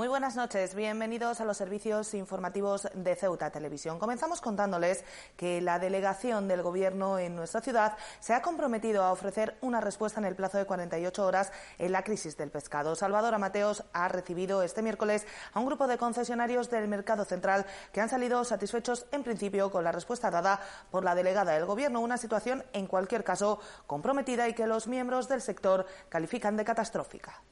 Muy buenas noches, bienvenidos a los servicios informativos de Ceuta Televisión. Comenzamos contándoles que la delegación del Gobierno en nuestra ciudad se ha comprometido a ofrecer una respuesta en el plazo de 48 horas en la crisis del pescado. Salvador Amateos ha recibido este miércoles a un grupo de concesionarios del mercado central que han salido satisfechos en principio con la respuesta dada por la delegada del Gobierno, una situación en cualquier caso comprometida y que los miembros del sector califican de catastrófica.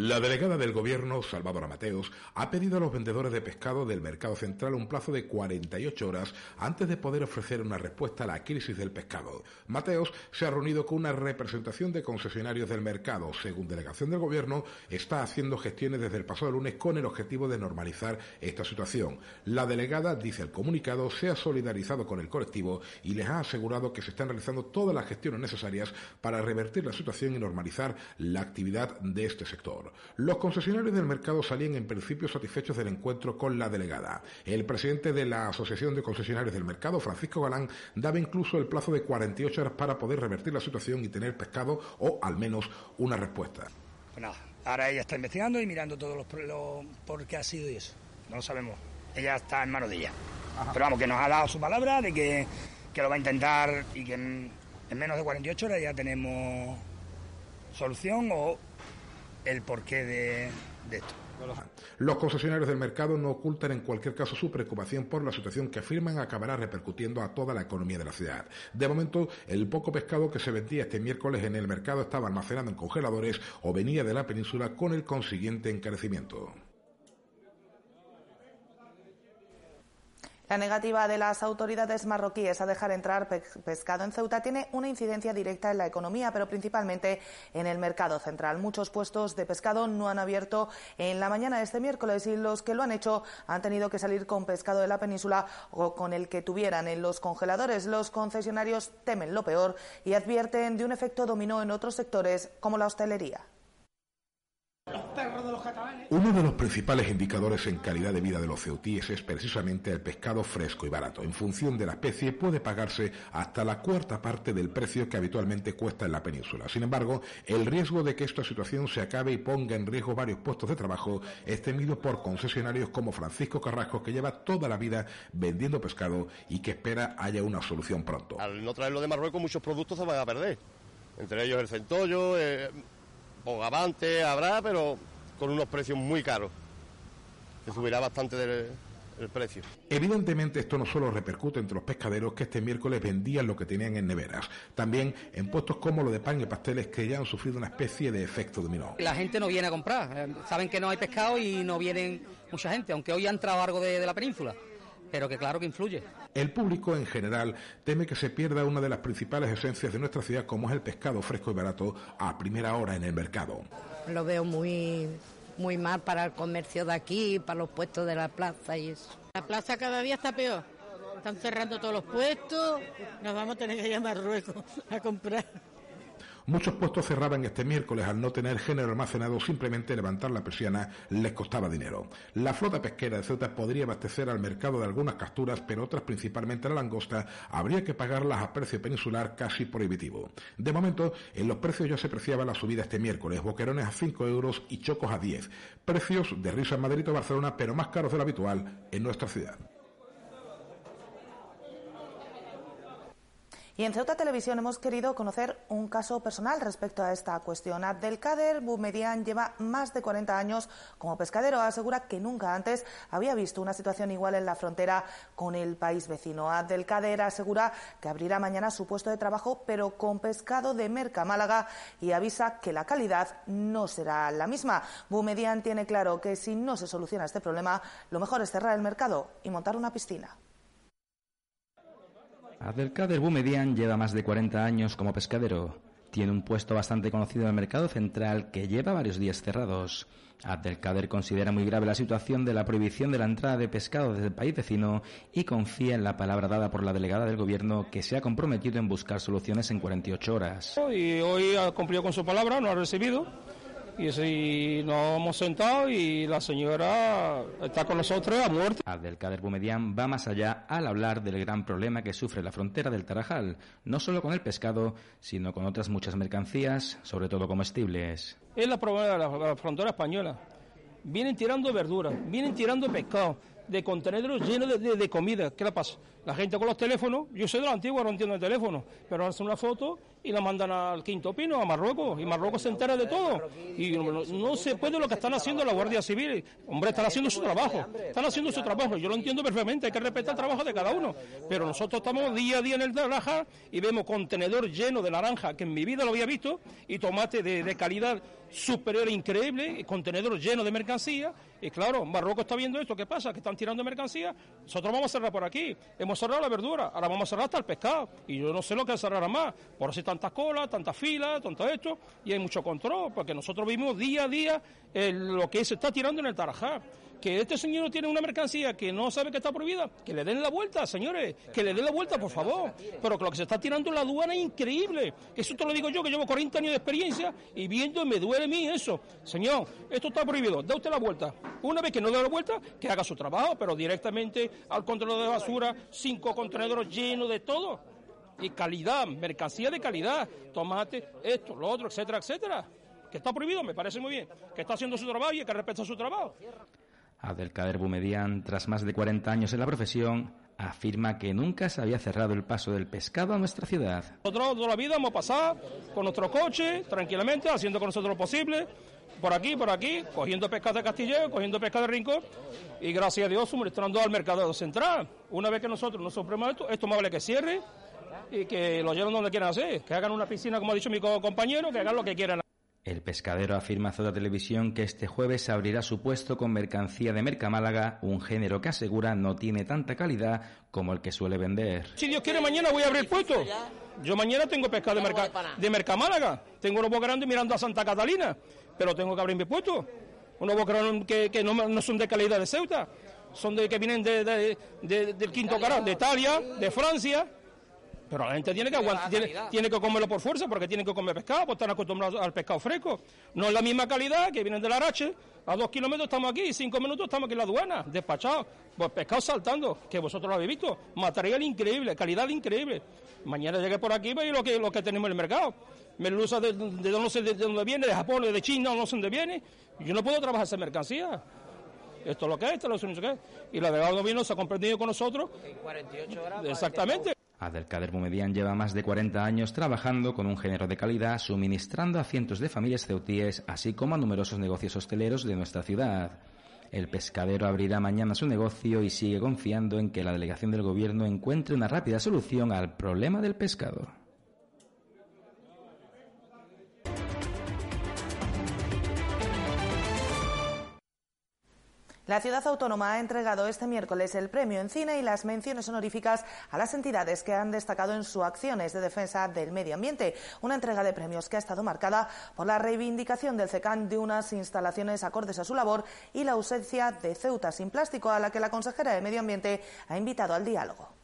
La delegada del Gobierno, Salvador Mateos, ha pedido a los vendedores de pescado del mercado central un plazo de 48 horas antes de poder ofrecer una respuesta a la crisis del pescado. Mateos se ha reunido con una representación de concesionarios del mercado. Según delegación del Gobierno, está haciendo gestiones desde el pasado lunes con el objetivo de normalizar esta situación. La delegada, dice el comunicado, se ha solidarizado con el colectivo y les ha asegurado que se están realizando todas las gestiones necesarias para revertir la situación y normalizar la actividad de este sector. Los concesionarios del mercado salían en principio satisfechos del encuentro con la delegada. El presidente de la Asociación de Concesionarios del Mercado, Francisco Galán, daba incluso el plazo de 48 horas para poder revertir la situación y tener pescado o al menos una respuesta. Pues ahora ella está investigando y mirando todos los, por qué ha sido y eso. No lo sabemos. Ella está en manos de ella. Pero vamos, que nos ha dado su palabra de que, que lo va a intentar y que en, en menos de 48 horas ya tenemos solución o el porqué de, esto. Los concesionarios del mercado no ocultan en cualquier caso su preocupación por la situación que afirman acabará repercutiendo a toda la economía de la ciudad. De momento, el poco pescado que se vendía este miércoles en el mercado estaba almacenado en congeladores o venía de la península con el consiguiente encarecimiento. La negativa de las autoridades marroquíes a dejar entrar pescado en Ceuta tiene una incidencia directa en la economía, pero principalmente en el mercado central. Muchos puestos de pescado no han abierto en la mañana de este miércoles y los que lo han hecho han tenido que salir con pescado de la península o con el que tuvieran en los congeladores. Los concesionarios temen lo peor y advierten de un efecto dominó en otros sectores como la hostelería. Uno de los principales indicadores en calidad de vida de los ceutíes es precisamente el pescado fresco y barato. En función de la especie puede pagarse hasta la cuarta parte del precio que habitualmente cuesta en la península. Sin embargo, el riesgo de que esta situación se acabe y ponga en riesgo varios puestos de trabajo es temido por concesionarios como Francisco Carrasco, que lleva toda la vida vendiendo pescado y que espera haya una solución pronto. Al no traerlo de Marruecos, muchos productos se van a perder. Entre ellos el centollo, eh, Bogavante habrá, pero con unos precios muy caros. Se subirá bastante del, el precio. Evidentemente esto no solo repercute entre los pescaderos que este miércoles vendían lo que tenían en neveras, también en puestos como lo de pan y pasteles que ya han sufrido una especie de efecto dominó. La gente no viene a comprar, eh, saben que no hay pescado y no vienen mucha gente, aunque hoy ha entrado algo de la península pero que claro que influye. El público en general teme que se pierda una de las principales esencias de nuestra ciudad, como es el pescado fresco y barato a primera hora en el mercado. Lo veo muy, muy mal para el comercio de aquí, para los puestos de la plaza y eso. La plaza cada día está peor. Están cerrando todos los puestos, nos vamos a tener que ir a Marruecos a comprar. Muchos puestos cerraban este miércoles al no tener género almacenado, simplemente levantar la persiana les costaba dinero. La flota pesquera de Ceuta podría abastecer al mercado de algunas capturas, pero otras, principalmente la langosta, habría que pagarlas a precio peninsular casi prohibitivo. De momento, en los precios ya se apreciaba la subida este miércoles, boquerones a 5 euros y chocos a 10. Precios de risa en Madrid o Barcelona, pero más caros de lo habitual en nuestra ciudad. Y en Ceuta Televisión hemos querido conocer un caso personal respecto a esta cuestión. Abdelkader Boumedian lleva más de 40 años como pescadero. Asegura que nunca antes había visto una situación igual en la frontera con el país vecino. Abdelkader asegura que abrirá mañana su puesto de trabajo, pero con pescado de Merca Málaga y avisa que la calidad no será la misma. Boumedian tiene claro que si no se soluciona este problema, lo mejor es cerrar el mercado y montar una piscina. Abdelkader Boumedian lleva más de 40 años como pescadero. Tiene un puesto bastante conocido en el mercado central que lleva varios días cerrados. Abdelkader considera muy grave la situación de la prohibición de la entrada de pescado desde el país vecino y confía en la palabra dada por la delegada del gobierno que se ha comprometido en buscar soluciones en 48 horas. Y hoy ha cumplido con su palabra, no ha recibido y así nos hemos sentado y la señora está con nosotros a muerte. Abdelkader Bumedian va más allá al hablar del gran problema que sufre la frontera del Tarajal, no solo con el pescado, sino con otras muchas mercancías, sobre todo comestibles. es la problema de la, frontera española. Vienen tirando verduras, vienen tirando pescado, de contenedores llenos de, de, comida. ¿Qué le pasa? La gente con los teléfonos, yo soy de la antigua, no entiendo el teléfono, pero hacen una foto y la mandan al Quinto Pino, a Marruecos, y Marruecos se entera de todo. Y no, se puede lo que están haciendo la Guardia Civil. Hombre, están haciendo su trabajo, están haciendo su trabajo. Yo lo entiendo perfectamente, hay que respetar el trabajo de cada uno. Pero nosotros estamos día a día en el naranja y vemos contenedor lleno de naranja, que en mi vida lo había visto, y tomate de, calidad superior e increíble, contenedor lleno de mercancía. Y claro, Marruecos está viendo esto, ¿qué pasa? Que están tirando mercancía. Nosotros vamos a cerrar por aquí. Hemos cerrado la verdura, ahora vamos a cerrar hasta el pescado. Y yo no sé lo que cerrará más. Por así tantas colas, tantas filas, tanto esto. Y hay mucho control, porque nosotros vimos día a día lo que se está tirando en el Tarajá que este señor tiene una mercancía que no sabe que está prohibida, que le den la vuelta, señores, que le den la vuelta, por favor. Pero que lo que se está tirando en la aduana es increíble. Eso te lo digo yo, que llevo 40 años de experiencia y viendo me duele a mí eso. Señor, esto está prohibido, da usted la vuelta. Una vez que no dé la vuelta, que haga su trabajo, pero directamente al contenedor de basura, cinco contenedores llenos de todo. Y calidad, mercancía de calidad, tomate, esto, lo otro, etcétera, etcétera. Que está prohibido, me parece muy bien. Que está haciendo su trabajo y que respeta su trabajo. Abdelkader Boumedian, tras más de 40 años en la profesión, afirma que nunca se había cerrado el paso del pescado a nuestra ciudad. Nosotros toda la vida hemos pasado con nuestro coche, tranquilamente, haciendo con nosotros lo posible, por aquí, por aquí, cogiendo pescado de Castillejo, cogiendo pescado de Rincón, y gracias a Dios suministrando al mercado central. Una vez que nosotros nos sorprendemos esto, esto más vale que cierre y que lo lleven donde quieran hacer, que hagan una piscina, como ha dicho mi compañero, que hagan lo que quieran. El pescadero afirma a Zoda Televisión que este jueves se abrirá su puesto con mercancía de Mercamálaga, un género que asegura no tiene tanta calidad como el que suele vender. Si Dios quiere, mañana voy a abrir puesto. Yo mañana tengo pescado de, de Mercamálaga. Tengo unos grandes mirando a Santa Catalina, pero tengo que abrir mi puesto. Unos bocarandos que, que no, son de calidad de Ceuta, son de que vienen de, del quinto canal, de Italia, de Francia pero la gente tiene que aguantar, tiene, que comerlo por fuerza porque tiene que comer pescado, pues están acostumbrados al pescado fresco. No es la misma calidad que vienen del Arache. A dos kilómetros estamos aquí, cinco minutos estamos aquí en la aduana, despachados. Pues pescado saltando, que vosotros lo habéis visto. Material increíble, calidad increíble. Mañana llegué por aquí y lo que, lo que tenemos en el mercado. Merluza de, de, no sé de dónde viene, de Japón, de China, no sé dónde viene. Yo no puedo trabajar esa mercancía. Esto es lo que es, esto es lo que es. Y la delegada gobierno se ha comprendido con nosotros. En 48 horas. Exactamente. Abdelkader Boumedian lleva más de 40 años trabajando con un género de calidad, suministrando a cientos de familias ceutíes, así como a numerosos negocios hosteleros de nuestra ciudad. El pescadero abrirá mañana su negocio y sigue confiando en que la delegación del gobierno encuentre una rápida solución al problema del pescado. La ciudad autónoma ha entregado este miércoles el premio en cine y las menciones honoríficas a las entidades que han destacado en sus acciones de defensa del medio ambiente. Una entrega de premios que ha estado marcada por la reivindicación del CECAN de unas instalaciones acordes a su labor y la ausencia de Ceuta sin plástico, a la que la consejera de Medio Ambiente ha invitado al diálogo.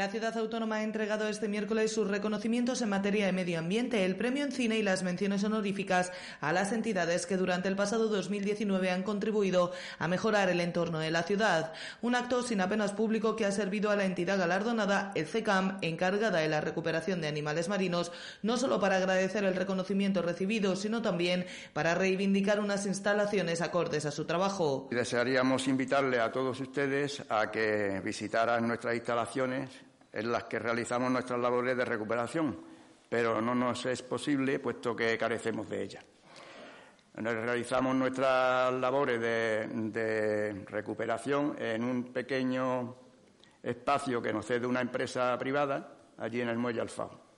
La ciudad autónoma ha entregado este miércoles sus reconocimientos en materia de medio ambiente, el premio en cine y las menciones honoríficas a las entidades que durante el pasado 2019 han contribuido a mejorar el entorno de la ciudad. Un acto sin apenas público que ha servido a la entidad galardonada, el CECAM, encargada de la recuperación de animales marinos, no solo para agradecer el reconocimiento recibido, sino también para reivindicar unas instalaciones acordes a su trabajo. Desearíamos invitarle a todos ustedes a que visitaran nuestras instalaciones en las que realizamos nuestras labores de recuperación, pero no nos es posible puesto que carecemos de ellas. Realizamos nuestras labores de, recuperación en un pequeño espacio que nos cede una empresa privada allí en el muelle Alfao.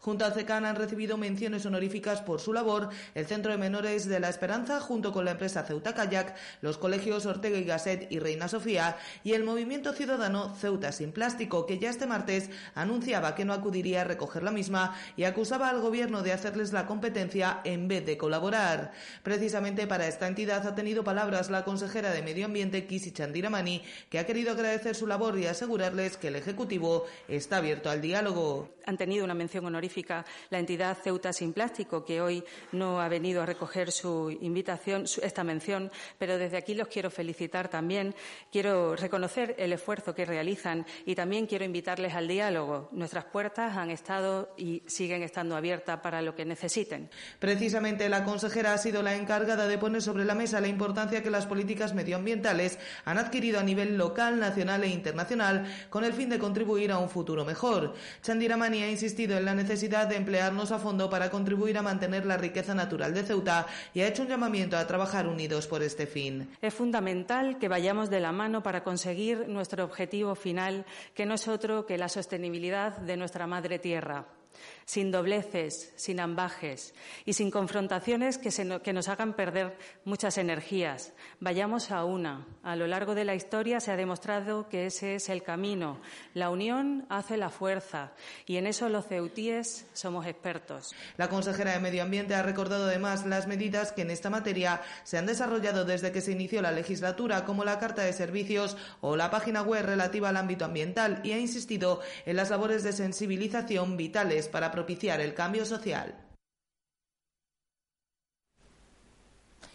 Junto al CECAN han recibido menciones honoríficas por su labor el Centro de Menores de la Esperanza, junto con la empresa Ceuta Kayak, los colegios Ortega y Gasset y Reina Sofía y el movimiento ciudadano Ceuta sin Plástico, que ya este martes anunciaba que no acudiría a recoger la misma y acusaba al gobierno de hacerles la competencia en vez de colaborar. Precisamente para esta entidad ha tenido palabras la consejera de Medio Ambiente, Kisi Chandiramani, que ha querido agradecer su labor y asegurarles que el Ejecutivo está abierto al diálogo. Han tenido una mención honorífica magnífica la entidad Ceuta Sin Plástico, que hoy no ha venido a recoger su invitación, esta mención, pero desde aquí los quiero felicitar también. Quiero reconocer el esfuerzo que realizan y también quiero invitarles al diálogo. Nuestras puertas han estado y siguen estando abiertas para lo que necesiten. Precisamente la consejera ha sido la encargada de poner sobre la mesa la importancia que las políticas medioambientales han adquirido a nivel local, nacional e internacional con el fin de contribuir a un futuro mejor. Chandiramani ha insistido en la necesidad de emplearnos a fondo para contribuir a mantener la riqueza natural de Ceuta y ha hecho un llamamiento a trabajar unidos por este fin. Es fundamental que vayamos de la mano para conseguir nuestro objetivo final, que no es otro que la sostenibilidad de nuestra madre tierra sin dobleces, sin ambajes y sin confrontaciones que, nos hagan perder muchas energías. Vayamos a una. A lo largo de la historia se ha demostrado que ese es el camino. La unión hace la fuerza y en eso los ceutíes somos expertos. La consejera de Medio Ambiente ha recordado además las medidas que en esta materia se han desarrollado desde que se inició la legislatura, como la Carta de Servicios o la página web relativa al ámbito ambiental, y ha insistido en las labores de sensibilización vitales para propiciar el cambio social.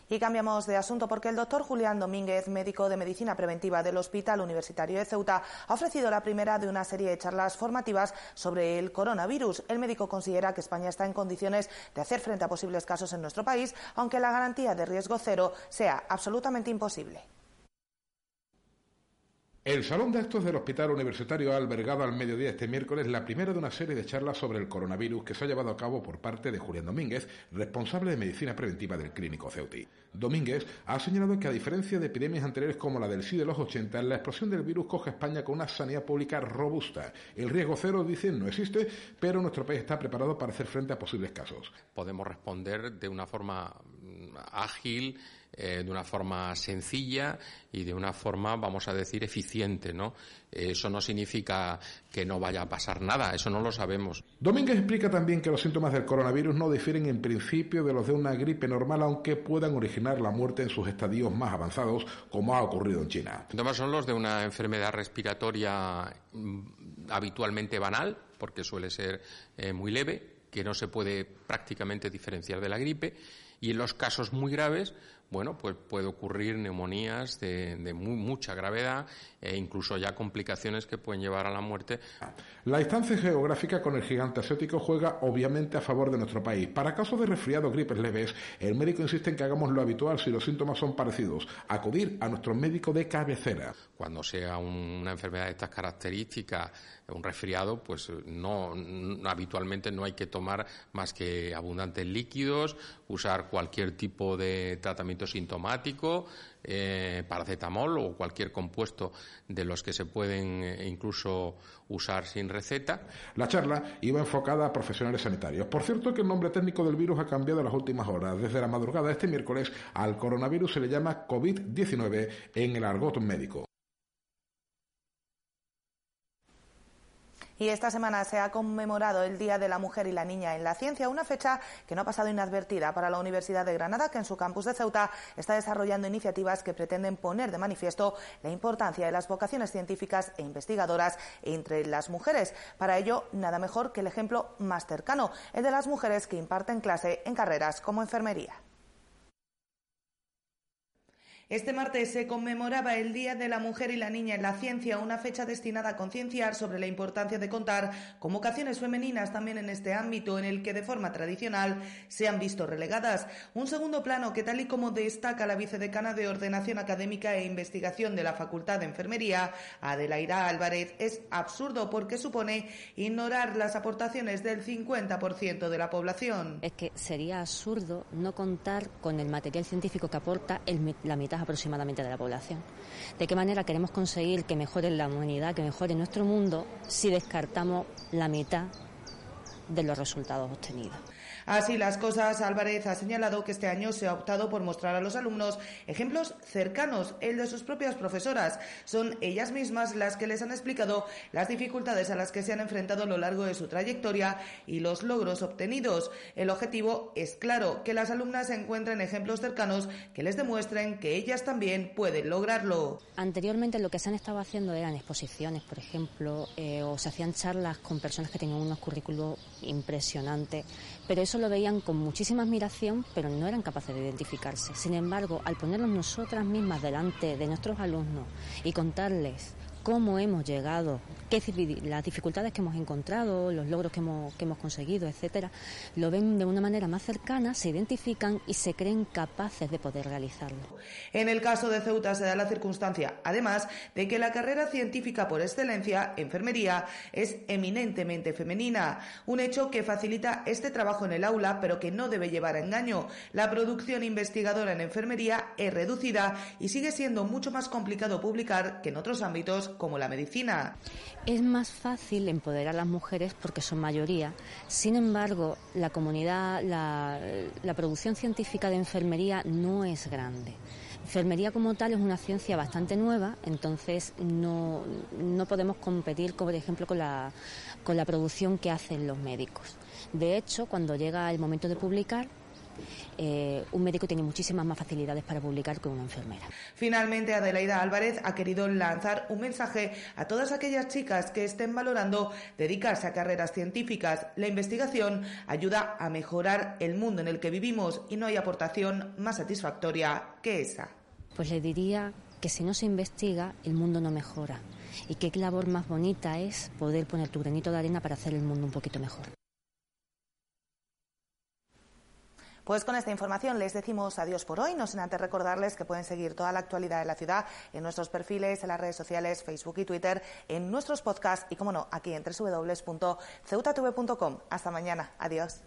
Y cambiamos de asunto porque el doctor Julián Domínguez, médico de medicina preventiva del Hospital Universitario de Ceuta, ha ofrecido la primera de una serie de charlas formativas sobre el coronavirus. El médico considera que España está en condiciones de hacer frente a posibles casos en nuestro país, aunque la garantía de riesgo cero sea absolutamente imposible. El Salón de Actos del Hospital Universitario ha albergado al mediodía este miércoles la primera de una serie de charlas sobre el coronavirus que se ha llevado a cabo por parte de Julián Domínguez, responsable de medicina preventiva del Clínico Ceuti. Domínguez ha señalado que a diferencia de epidemias anteriores como la del sí de los 80, la explosión del virus coge a España con una sanidad pública robusta. El riesgo cero, dice, no existe, pero nuestro país está preparado para hacer frente a posibles casos. Podemos responder de una forma mm, ágil, eh, de una forma sencilla y de una forma, vamos a decir, eficiente, ¿no? Eso no significa que no vaya a pasar nada, eso no lo sabemos. Domínguez explica también que los síntomas del coronavirus no difieren en principio de los de una gripe normal, aunque puedan originar la muerte en sus estadios más avanzados, como ha ocurrido en China. Los síntomas son los de una enfermedad respiratoria mm, habitualmente banal, porque suele ser eh, muy leve, que no se puede prácticamente diferenciar de la gripe, y en los casos muy graves bueno, pues puede ocurrir neumonías de, muy, mucha gravedad e incluso ya complicaciones que pueden llevar a la muerte. La distancia geográfica con el gigante asiático juega obviamente a favor de nuestro país. Para casos de resfriado gripes leves, el médico insiste en que hagamos lo habitual si los síntomas son parecidos, acudir a nuestro médico de cabecera. Cuando sea una enfermedad de estas características, un resfriado, pues no, habitualmente no hay que tomar más que abundantes líquidos, usar cualquier tipo de tratamiento sintomático, eh, paracetamol o cualquier compuesto de los que se pueden eh, incluso usar sin receta. La charla iba enfocada a profesionales sanitarios. Por cierto que el nombre técnico del virus ha cambiado en las últimas horas. Desde la madrugada de este miércoles al coronavirus se le llama COVID-19 en el argot médico. Y esta semana se ha conmemorado el Día de la Mujer y la Niña en la Ciencia, una fecha que no ha pasado inadvertida para la Universidad de Granada, que en su campus de Ceuta está desarrollando iniciativas que pretenden poner de manifiesto la importancia de las vocaciones científicas e investigadoras entre las mujeres. Para ello, nada mejor que el ejemplo más cercano, el de las mujeres que imparten clase en carreras como enfermería. Este martes se conmemoraba el Día de la Mujer y la Niña en la Ciencia, una fecha destinada a concienciar sobre la importancia de contar con vocaciones femeninas también en este ámbito en el que de forma tradicional se han visto relegadas. Un segundo plano que, tal y como destaca la vicedecana de Ordenación Académica e Investigación de la Facultad de Enfermería, Adelaida Álvarez, es absurdo porque supone ignorar las aportaciones del 50% de la población. Es que sería absurdo no contar con el material científico que aporta la mitad aproximadamente de la población. ¿De qué manera queremos conseguir que mejore la humanidad, que mejore nuestro mundo, si descartamos la mitad de los resultados obtenidos? Así las cosas, Álvarez ha señalado que este año se ha optado por mostrar a los alumnos ejemplos cercanos, el de sus propias profesoras. Son ellas mismas las que les han explicado las dificultades a las que se han enfrentado a lo largo de su trayectoria y los logros obtenidos. El objetivo es claro, que las alumnas encuentren ejemplos cercanos que les demuestren que ellas también pueden lograrlo. Anteriormente lo que se han estado haciendo eran exposiciones, por ejemplo, eh, o se hacían charlas con personas que tenían unos currículos impresionantes, pero eso lo veían con muchísima admiración, pero no eran capaces de identificarse. Sin embargo, al ponernos nosotras mismas delante de nuestros alumnos y contarles cómo hemos llegado, qué, las dificultades que hemos encontrado, los logros que hemos, que hemos conseguido, etcétera, lo ven de una manera más cercana, se identifican y se creen capaces de poder realizarlo. En el caso de Ceuta se da la circunstancia, además, de que la carrera científica por excelencia, enfermería, es eminentemente femenina, un hecho que facilita este trabajo en el aula, pero que no debe llevar a engaño. La producción investigadora en enfermería es reducida y sigue siendo mucho más complicado publicar que en otros ámbitos como la medicina. Es más fácil empoderar a las mujeres porque son mayoría. Sin embargo, la comunidad, la, la producción científica de enfermería no es grande. Enfermería como tal es una ciencia bastante nueva, entonces no, no podemos competir, por ejemplo, con la, con la producción que hacen los médicos. De hecho, cuando llega el momento de publicar, eh, un médico tiene muchísimas más facilidades para publicar que una enfermera. Finalmente, Adelaida Álvarez ha querido lanzar un mensaje a todas aquellas chicas que estén valorando dedicarse a carreras científicas. La investigación ayuda a mejorar el mundo en el que vivimos y no hay aportación más satisfactoria que esa. Pues le diría que si no se investiga, el mundo no mejora. Y qué labor más bonita es poder poner tu granito de arena para hacer el mundo un poquito mejor. Pues con esta información les decimos adiós por hoy, no sin antes recordarles que pueden seguir toda la actualidad de la ciudad en nuestros perfiles, en las redes sociales, Facebook y Twitter, en nuestros podcasts y, como no, aquí en www.ceutatv.com. Hasta mañana. Adiós.